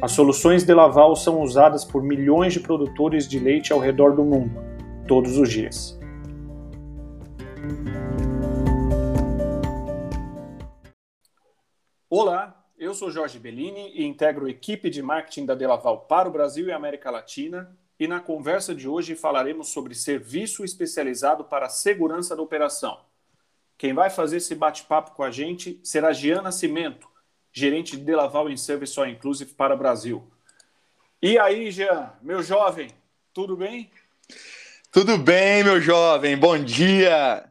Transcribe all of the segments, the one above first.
As soluções de Laval são usadas por milhões de produtores de leite ao redor do mundo, todos os dias. Olá, eu sou Jorge Bellini e integro a equipe de marketing da Delaval para o Brasil e América Latina. E na conversa de hoje falaremos sobre serviço especializado para a segurança da operação. Quem vai fazer esse bate-papo com a gente será Giana Cimento, gerente de Delaval em Service All Inclusive para o Brasil. E aí, Jean, meu jovem, tudo bem? Tudo bem, meu jovem, bom dia!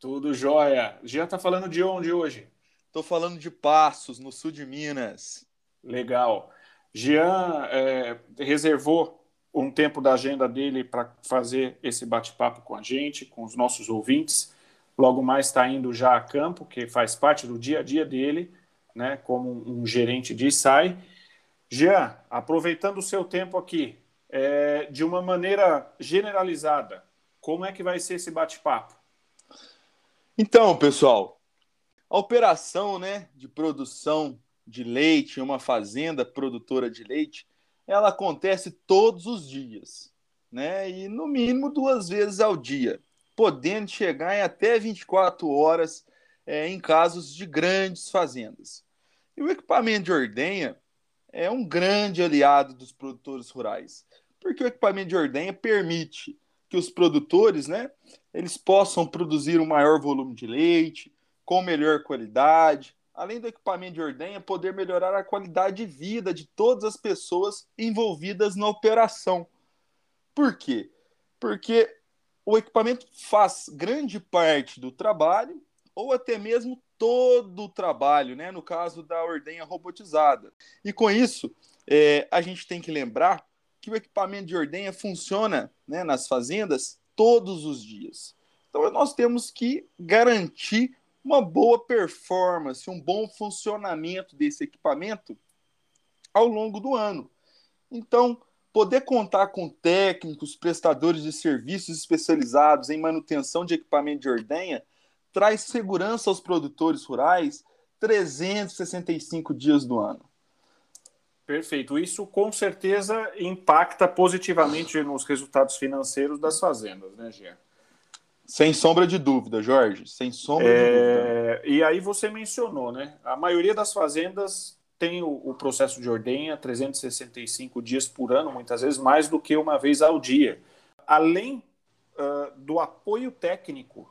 Tudo jóia. Jean tá falando de onde hoje? Estou falando de Passos, no sul de Minas. Legal. Jean é, reservou um tempo da agenda dele para fazer esse bate-papo com a gente, com os nossos ouvintes. Logo mais está indo já a campo, que faz parte do dia a dia dele né, como um gerente de SAI. Jean, aproveitando o seu tempo aqui, é, de uma maneira generalizada, como é que vai ser esse bate-papo? Então, pessoal, a operação né, de produção de leite em uma fazenda produtora de leite, ela acontece todos os dias, né? E no mínimo duas vezes ao dia, podendo chegar em até 24 horas é, em casos de grandes fazendas. E o equipamento de ordenha é um grande aliado dos produtores rurais, porque o equipamento de ordenha permite que os produtores, né, eles possam produzir um maior volume de leite, com melhor qualidade, além do equipamento de ordenha poder melhorar a qualidade de vida de todas as pessoas envolvidas na operação. Por quê? Porque o equipamento faz grande parte do trabalho ou até mesmo todo o trabalho, né? no caso da ordenha robotizada. E com isso, é, a gente tem que lembrar que o equipamento de ordenha funciona né, nas fazendas todos os dias. Então, nós temos que garantir uma boa performance, um bom funcionamento desse equipamento ao longo do ano. Então, poder contar com técnicos, prestadores de serviços especializados em manutenção de equipamento de ordenha traz segurança aos produtores rurais 365 dias do ano. Perfeito. Isso com certeza impacta positivamente nos resultados financeiros das fazendas, né, Gia? Sem sombra de dúvida, Jorge. Sem sombra é... de dúvida. E aí você mencionou, né? A maioria das fazendas tem o, o, processo de ordenha 365 dias por ano, muitas vezes mais do que uma vez ao dia. Além uh, do apoio técnico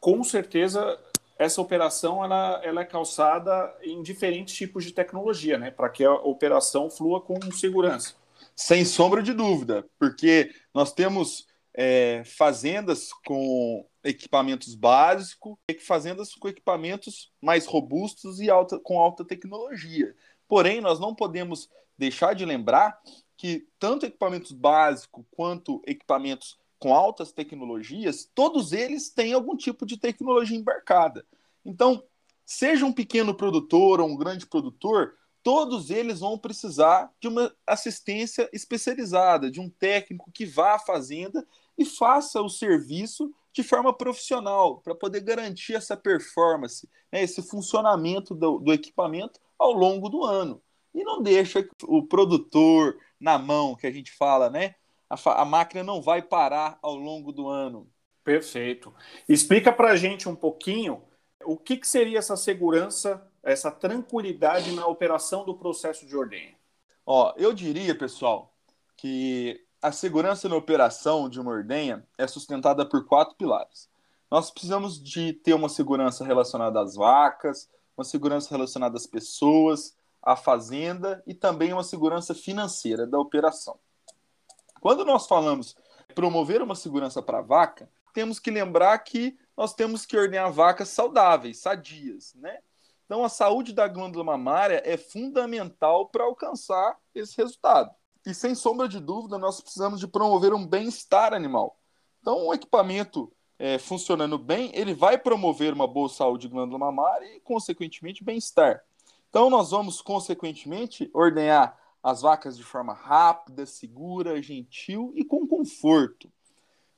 com certeza essa operação ela, ela é calçada em diferentes tipos de tecnologia, né, para que a operação flua com segurança. Sem sombra de dúvida, porque nós temos é, fazendas com equipamentos básicos e fazendas com equipamentos mais robustos e alta, com alta tecnologia. Porém, nós não podemos deixar de lembrar que tanto equipamentos básicos quanto equipamentos com altas tecnologias, todos eles têm algum tipo de tecnologia embarcada. Então, seja um pequeno produtor ou um grande produtor, todos eles vão precisar de uma assistência especializada, de um técnico que vá à fazenda e faça o serviço de forma profissional, para poder garantir essa performance, né, esse funcionamento do, do equipamento ao longo do ano. E não deixa o produtor na mão, que a gente fala, né? A, a máquina não vai parar ao longo do ano. Perfeito. Explica para a gente um pouquinho o que, que seria essa segurança, essa tranquilidade na operação do processo de ordenha. Ó, eu diria, pessoal, que a segurança na operação de uma ordenha é sustentada por quatro pilares. Nós precisamos de ter uma segurança relacionada às vacas, uma segurança relacionada às pessoas, à fazenda e também uma segurança financeira da operação. Quando nós falamos promover uma segurança para a vaca, temos que lembrar que nós temos que ordenar vacas saudáveis, sadias, né? Então, a saúde da glândula mamária é fundamental para alcançar esse resultado. E sem sombra de dúvida, nós precisamos de promover um bem-estar animal. Então, um equipamento é, funcionando bem, ele vai promover uma boa saúde glândula mamária e, consequentemente, bem-estar. Então, nós vamos, consequentemente, ordenhar as vacas de forma rápida, segura, gentil e com conforto.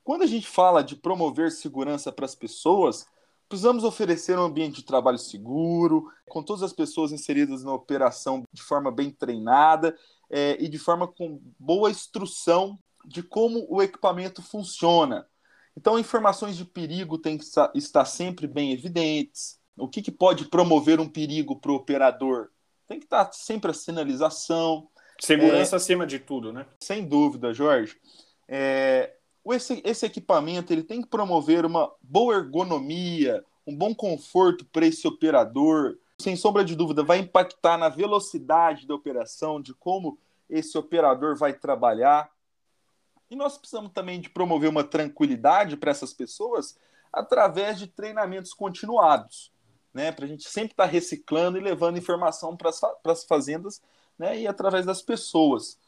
Quando a gente fala de promover segurança para as pessoas, precisamos oferecer um ambiente de trabalho seguro, com todas as pessoas inseridas na operação de forma bem treinada é, e de forma com boa instrução de como o equipamento funciona. Então, informações de perigo têm que estar sempre bem evidentes. O que, que pode promover um perigo para o operador? Tem que estar sempre a sinalização. Segurança é, acima de tudo, né? Sem dúvida, Jorge. É, esse, esse equipamento ele tem que promover uma boa ergonomia, um bom conforto para esse operador. Sem sombra de dúvida, vai impactar na velocidade da operação, de como esse operador vai trabalhar. E nós precisamos também de promover uma tranquilidade para essas pessoas através de treinamentos continuados, né? Para a gente sempre estar tá reciclando e levando informação para as fazendas né? e através das pessoas.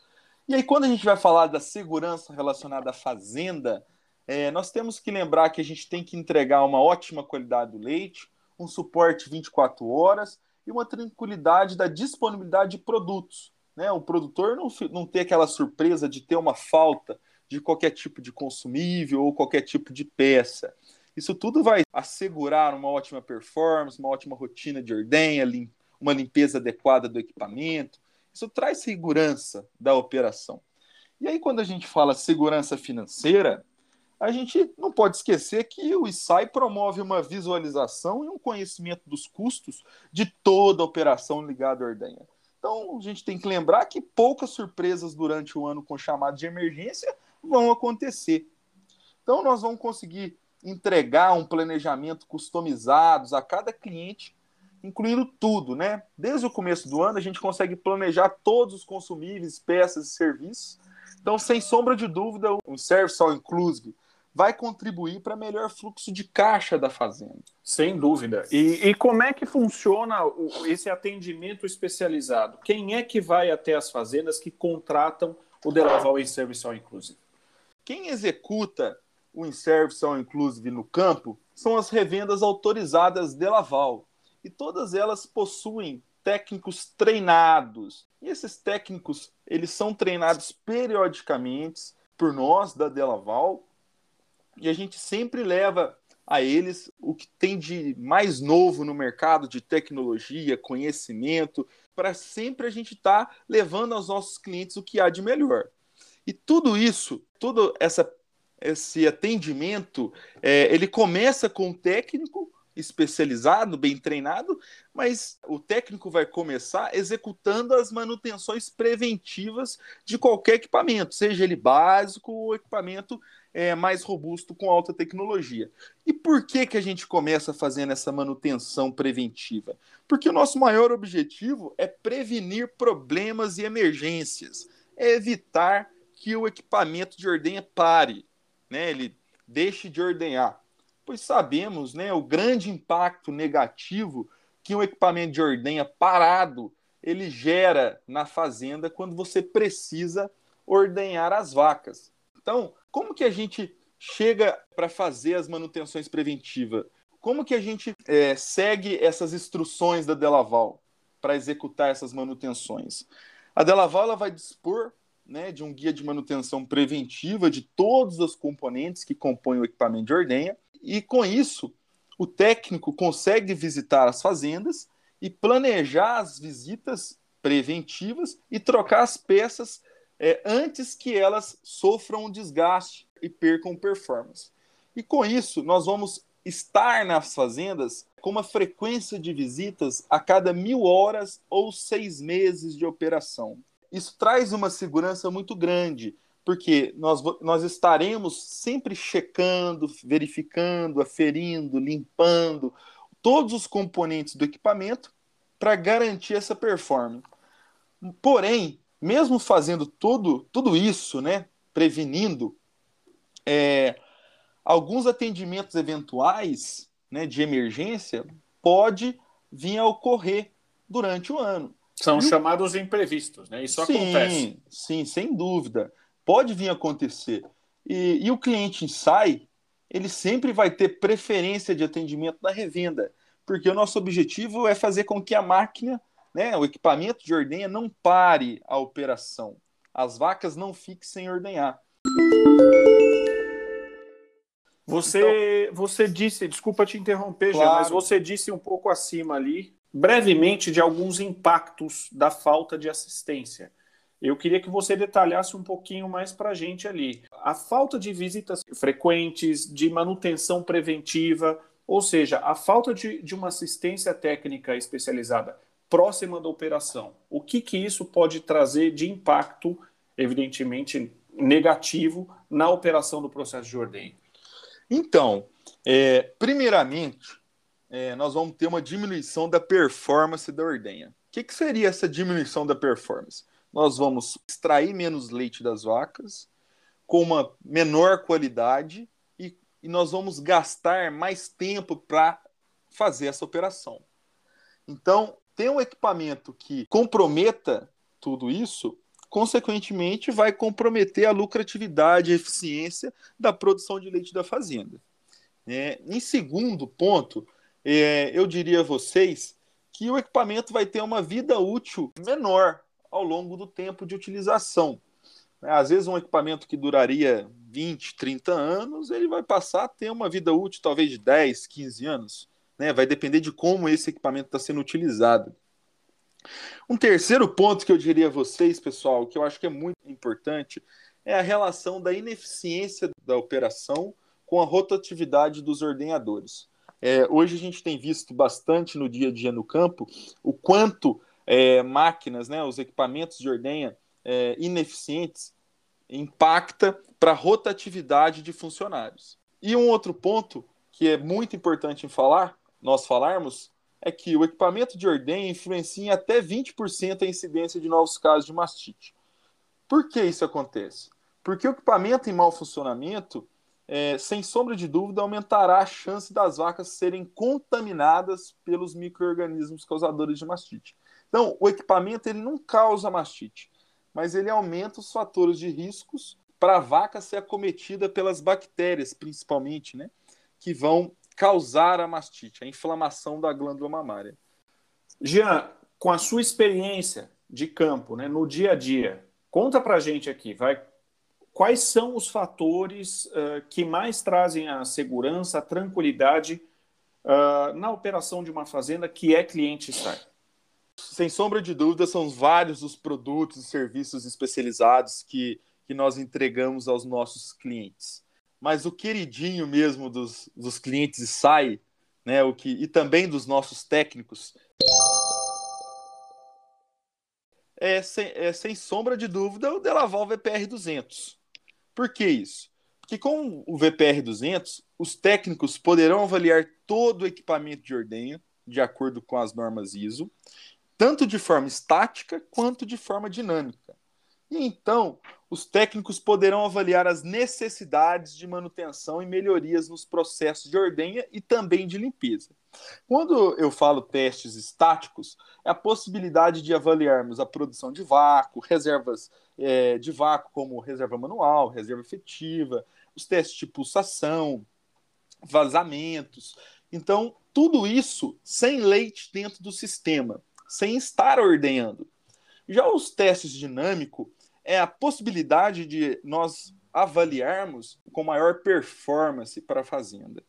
E aí, quando a gente vai falar da segurança relacionada à fazenda, é, nós temos que lembrar que a gente tem que entregar uma ótima qualidade do leite, um suporte 24 horas e uma tranquilidade da disponibilidade de produtos. Né? O produtor não, não ter aquela surpresa de ter uma falta de qualquer tipo de consumível ou qualquer tipo de peça. Isso tudo vai assegurar uma ótima performance, uma ótima rotina de ordenha, uma limpeza adequada do equipamento, isso traz segurança da operação. E aí, quando a gente fala segurança financeira, a gente não pode esquecer que o ISAI promove uma visualização e um conhecimento dos custos de toda a operação ligada à ordenha. Então, a gente tem que lembrar que poucas surpresas durante o ano com chamado de emergência vão acontecer. Então, nós vamos conseguir entregar um planejamento customizado a cada cliente incluindo tudo, né? Desde o começo do ano a gente consegue planejar todos os consumíveis, peças e serviços. Então, sem sombra de dúvida, o Service All Inclusive vai contribuir para melhor fluxo de caixa da fazenda. Sem dúvida. E, e como é que funciona o, esse atendimento especializado? Quem é que vai até as fazendas que contratam o Delaval em Service All Inclusive? Quem executa o In-Service All Inclusive no campo são as revendas autorizadas Delaval e todas elas possuem técnicos treinados. E esses técnicos, eles são treinados periodicamente por nós da Delaval, e a gente sempre leva a eles o que tem de mais novo no mercado de tecnologia, conhecimento, para sempre a gente estar tá levando aos nossos clientes o que há de melhor. E tudo isso, todo essa, esse atendimento, é, ele começa com o técnico especializado, bem treinado, mas o técnico vai começar executando as manutenções preventivas de qualquer equipamento, seja ele básico ou equipamento é, mais robusto com alta tecnologia. E por que, que a gente começa fazendo essa manutenção preventiva? Porque o nosso maior objetivo é prevenir problemas e emergências, é evitar que o equipamento de ordenha pare, né? ele deixe de ordenhar pois sabemos né, o grande impacto negativo que um equipamento de ordenha parado ele gera na fazenda quando você precisa ordenhar as vacas. Então, como que a gente chega para fazer as manutenções preventivas? Como que a gente é, segue essas instruções da Delaval para executar essas manutenções? A Delaval ela vai dispor né, de um guia de manutenção preventiva de todos os componentes que compõem o equipamento de ordenha e com isso, o técnico consegue visitar as fazendas e planejar as visitas preventivas e trocar as peças é, antes que elas sofram um desgaste e percam performance. E com isso, nós vamos estar nas fazendas com uma frequência de visitas a cada mil horas ou seis meses de operação. Isso traz uma segurança muito grande, porque nós, nós estaremos sempre checando, verificando, aferindo, limpando todos os componentes do equipamento para garantir essa performance. Porém, mesmo fazendo tudo, isso, né, prevenindo, é, alguns atendimentos eventuais né, de emergência pode vir a ocorrer durante o ano. São e chamados imprevistos, né? Isso sim, acontece. Sim, sem dúvida. Pode vir a acontecer. E, e o cliente sai, ele sempre vai ter preferência de atendimento na revenda, porque o nosso objetivo é fazer com que a máquina, né, o equipamento de ordenha, não pare a operação. As vacas não fiquem sem ordenhar. Você, então, você disse, desculpa te interromper, claro. mas você disse um pouco acima ali, brevemente, de alguns impactos da falta de assistência. Eu queria que você detalhasse um pouquinho mais para a gente ali. A falta de visitas frequentes, de manutenção preventiva, ou seja, a falta de, de uma assistência técnica especializada próxima da operação. O que, que isso pode trazer de impacto, evidentemente negativo, na operação do processo de ordenha? Então, é, primeiramente, é, nós vamos ter uma diminuição da performance da ordenha. O que, que seria essa diminuição da performance? Nós vamos extrair menos leite das vacas, com uma menor qualidade, e, e nós vamos gastar mais tempo para fazer essa operação. Então, ter um equipamento que comprometa tudo isso, consequentemente, vai comprometer a lucratividade e eficiência da produção de leite da fazenda. É, em segundo ponto, é, eu diria a vocês que o equipamento vai ter uma vida útil menor ao longo do tempo de utilização. Às vezes, um equipamento que duraria 20, 30 anos, ele vai passar a ter uma vida útil talvez de 10, 15 anos. Né? Vai depender de como esse equipamento está sendo utilizado. Um terceiro ponto que eu diria a vocês, pessoal, que eu acho que é muito importante, é a relação da ineficiência da operação com a rotatividade dos ordenhadores. É, hoje a gente tem visto bastante no dia a dia no campo o quanto é, máquinas, né, os equipamentos de ordenha é, ineficientes impacta para a rotatividade de funcionários. E um outro ponto que é muito importante em falar, nós falarmos, é que o equipamento de ordenha influencia em até 20% a incidência de novos casos de mastite. Por que isso acontece? Porque o equipamento em mau funcionamento, é, sem sombra de dúvida, aumentará a chance das vacas serem contaminadas pelos micro-organismos causadores de mastite. Então, o equipamento ele não causa mastite, mas ele aumenta os fatores de riscos para a vaca ser acometida pelas bactérias, principalmente, né, que vão causar a mastite, a inflamação da glândula mamária. Jean, com a sua experiência de campo, né, no dia a dia, conta para gente aqui, vai, quais são os fatores uh, que mais trazem a segurança, a tranquilidade uh, na operação de uma fazenda que é cliente SAI? Sem sombra de dúvida, são vários os produtos e serviços especializados que, que nós entregamos aos nossos clientes mas o queridinho mesmo dos, dos clientes sai, né, o que, e também dos nossos técnicos, é sem, é sem sombra de dúvida o Delaval VPR 200. Por que isso? Porque com o VPR 200, os técnicos poderão avaliar todo o equipamento de ordenha de acordo com as normas ISO, tanto de forma estática quanto de forma dinâmica. E então, os técnicos poderão avaliar as necessidades de manutenção e melhorias nos processos de ordenha e também de limpeza. Quando eu falo testes estáticos, é a possibilidade de avaliarmos a produção de vácuo, reservas é, de vácuo, como reserva manual, reserva efetiva, os testes de pulsação, vazamentos. Então, tudo isso sem leite dentro do sistema, sem estar ordenhando. Já os testes dinâmicos é a possibilidade de nós avaliarmos com maior performance para a fazenda.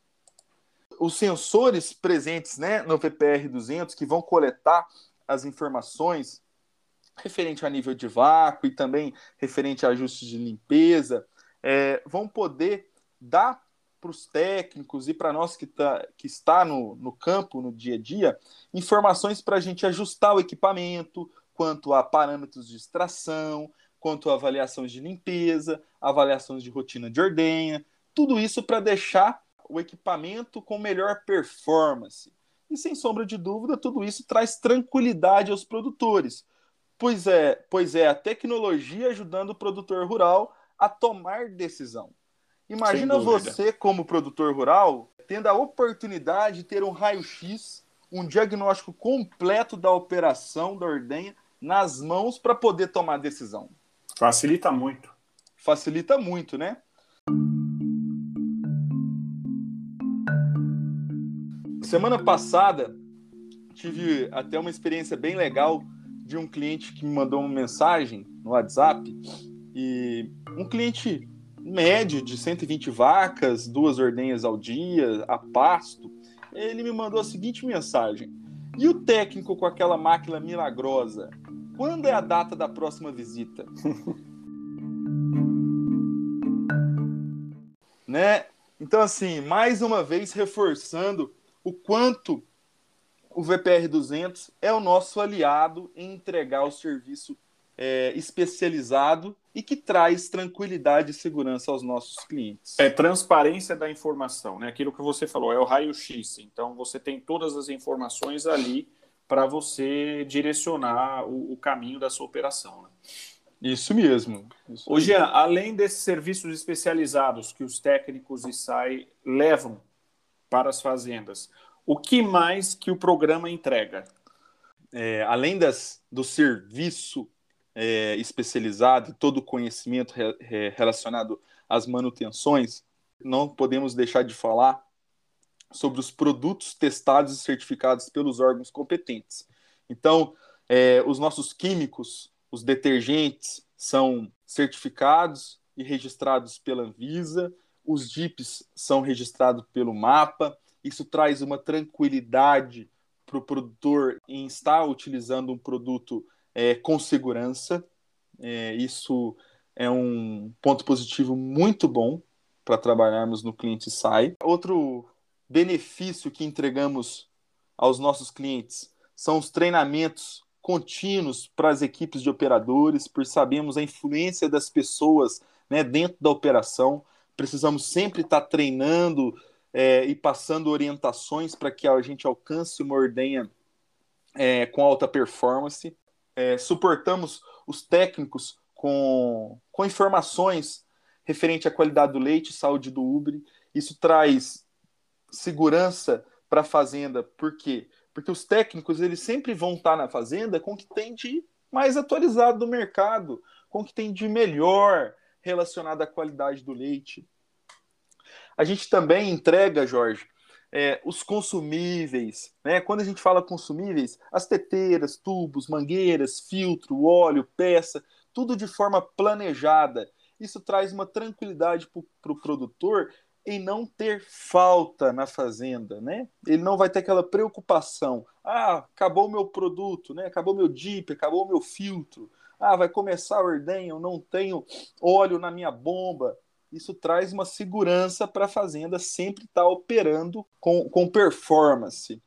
Os sensores presentes né, no VPR 200 que vão coletar as informações referente a nível de vácuo e também referente a ajustes de limpeza, é, vão poder dar para os técnicos e para nós que, tá, que está no, no campo, no dia a dia, informações para a gente ajustar o equipamento, quanto a parâmetros de extração, quanto a avaliações de limpeza, avaliações de rotina de ordenha, tudo isso para deixar o equipamento com melhor performance. E sem sombra de dúvida, tudo isso traz tranquilidade aos produtores, pois é, pois é a tecnologia ajudando o produtor rural a tomar decisão. Imagina você, como produtor rural, tendo a oportunidade de ter um raio-x um diagnóstico completo da operação da ordenha nas mãos para poder tomar decisão. Facilita muito. Facilita muito, né? Semana passada tive até uma experiência bem legal de um cliente que me mandou uma mensagem no WhatsApp e um cliente médio de 120 vacas, duas ordenhas ao dia, a pasto, ele me mandou a seguinte mensagem: E o técnico com aquela máquina milagrosa? Quando é a data da próxima visita? né? Então, assim, mais uma vez reforçando o quanto o VPR 200 é o nosso aliado em entregar o serviço é, especializado e que traz tranquilidade e segurança aos nossos clientes. É transparência da informação, né? Aquilo que você falou, é o raio-x. Então você tem todas as informações ali para você direcionar o, o, caminho da sua operação. Né? Isso mesmo. Isso Hoje, mesmo. além desses serviços especializados que os técnicos e SAI levam para as fazendas, o que mais que o programa entrega? É, além das, do serviço é, especializado, todo o conhecimento re, relacionado às manutenções, não podemos deixar de falar sobre os produtos testados e certificados pelos órgãos competentes. Então, é, os nossos químicos, os detergentes, são certificados e registrados pela Anvisa, os DIPs são registrados pelo MAPA, isso traz uma tranquilidade para o produtor em estar utilizando um produto é, com segurança. É, isso é um ponto positivo muito bom para trabalharmos no cliente SAI. Outro benefício que entregamos aos nossos clientes são os treinamentos contínuos para as equipes de operadores, por sabemos a influência das pessoas né, dentro da operação. Precisamos sempre estar treinando é, e passando orientações para que a gente alcance uma ordenha é, com alta performance é, suportamos os técnicos com, com informações referente à qualidade do leite saúde do ubre. Isso traz segurança para a fazenda, por quê? Porque os técnicos eles sempre vão estar na fazenda com o que tem de mais atualizado do mercado, com o que tem de melhor relacionado à qualidade do leite. A gente também entrega, Jorge, é, os consumíveis. Né? Quando a gente fala consumíveis, as teteiras, tubos, mangueiras, filtro, óleo, peça, tudo de forma planejada. Isso traz uma tranquilidade para o pro produtor em não ter falta na fazenda, né? Ele não vai ter aquela preocupação. Ah, acabou o meu produto, né? Acabou meu DIP, acabou o meu filtro. Ah, vai começar a ordenha, eu não tenho óleo na minha bomba isso traz uma segurança para a fazenda sempre estar tá operando com, com performance.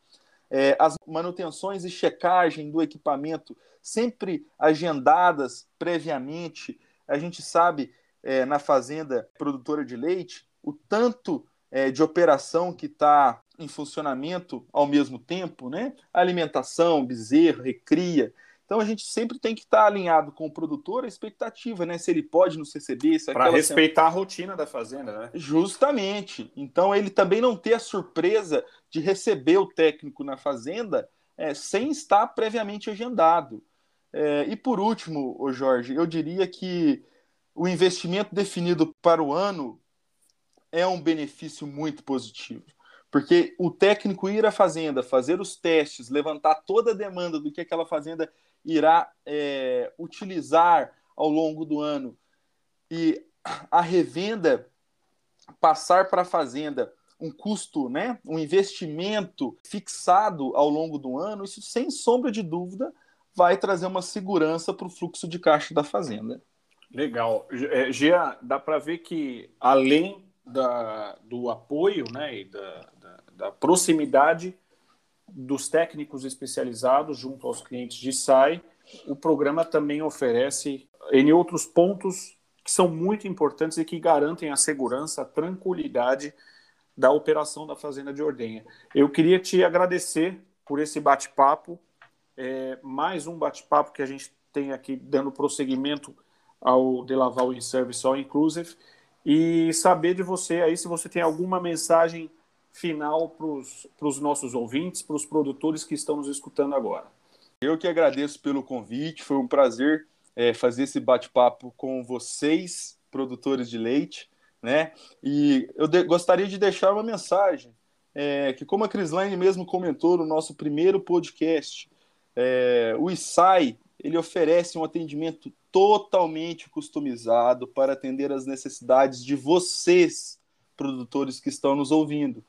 É, as manutenções e checagem do equipamento sempre agendadas previamente. A gente sabe é, na fazenda produtora de leite o tanto é, de operação que está em funcionamento ao mesmo tempo, né? Alimentação, bezerro, recria. Então a gente sempre tem que estar alinhado com o produtor a expectativa, né? Se ele pode nos receber. Para respeitar a rotina da fazenda, né? Justamente. Então ele também não ter a surpresa de receber o técnico na fazenda é, sem estar previamente agendado. É, e por último, ô Jorge, eu diria que o investimento definido para o ano é um benefício muito positivo. Porque o técnico ir à fazenda, fazer os testes, levantar toda a demanda do que aquela fazenda irá é, utilizar ao longo do ano e a revenda passar para a fazenda um custo, né, um investimento fixado ao longo do ano, isso sem sombra de dúvida vai trazer uma segurança para o fluxo de caixa da fazenda. Legal. É, Gia, dá para ver que além da, do apoio né, e da, da, da proximidade, dos técnicos especializados junto aos clientes de SAI, o programa também oferece em outros pontos que são muito importantes e que garantem a segurança, a tranquilidade da operação da Fazenda de Ordenha. Eu queria te agradecer por esse bate-papo, é, mais um bate-papo que a gente tem aqui dando prosseguimento ao Delaval in Service All Inclusive, e saber de você aí se você tem alguma mensagem final para os nossos ouvintes, para os produtores que estão nos escutando agora. Eu que agradeço pelo convite, foi um prazer é, fazer esse bate-papo com vocês, produtores de leite, né? E eu de gostaria de deixar uma mensagem é, que, como a Crislaine mesmo comentou no nosso primeiro podcast, é, o ISAI ele oferece um atendimento totalmente customizado para atender as necessidades de vocês, produtores que estão nos ouvindo.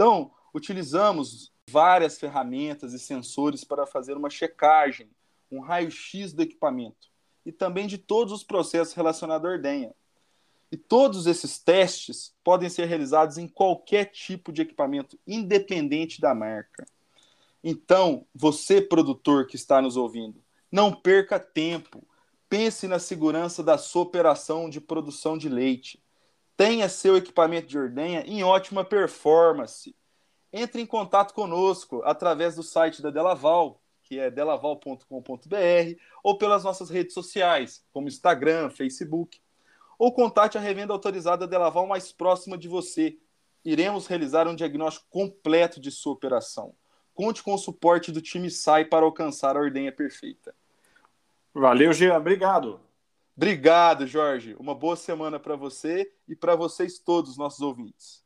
Então, utilizamos várias ferramentas e sensores para fazer uma checagem, um raio-x do equipamento e também de todos os processos relacionados à ordenha. E todos esses testes podem ser realizados em qualquer tipo de equipamento, independente da marca. Então, você, produtor que está nos ouvindo, não perca tempo. Pense na segurança da sua operação de produção de leite. Tenha seu equipamento de ordenha em ótima performance. Entre em contato conosco através do site da Delaval, que é delaval.com.br, ou pelas nossas redes sociais, como Instagram, Facebook. Ou contate a revenda autorizada Delaval mais próxima de você. Iremos realizar um diagnóstico completo de sua operação. Conte com o suporte do time SAI para alcançar a ordenha perfeita. Valeu, Jean. Obrigado. Obrigado, Jorge. Uma boa semana para você e para vocês todos, nossos ouvintes.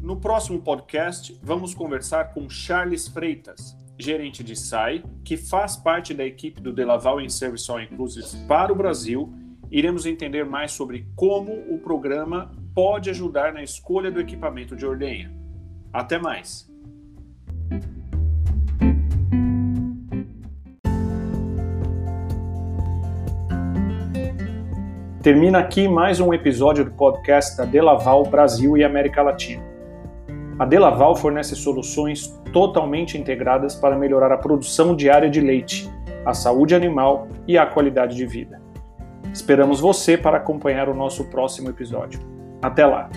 No próximo podcast, vamos conversar com Charles Freitas, gerente de SAI, que faz parte da equipe do Delaval em Service All Inclusive para o Brasil. Iremos entender mais sobre como o programa pode ajudar na escolha do equipamento de ordenha. Até mais! Termina aqui mais um episódio do podcast da Delaval Brasil e América Latina. A Delaval fornece soluções totalmente integradas para melhorar a produção diária de leite, a saúde animal e a qualidade de vida. Esperamos você para acompanhar o nosso próximo episódio. Até lá!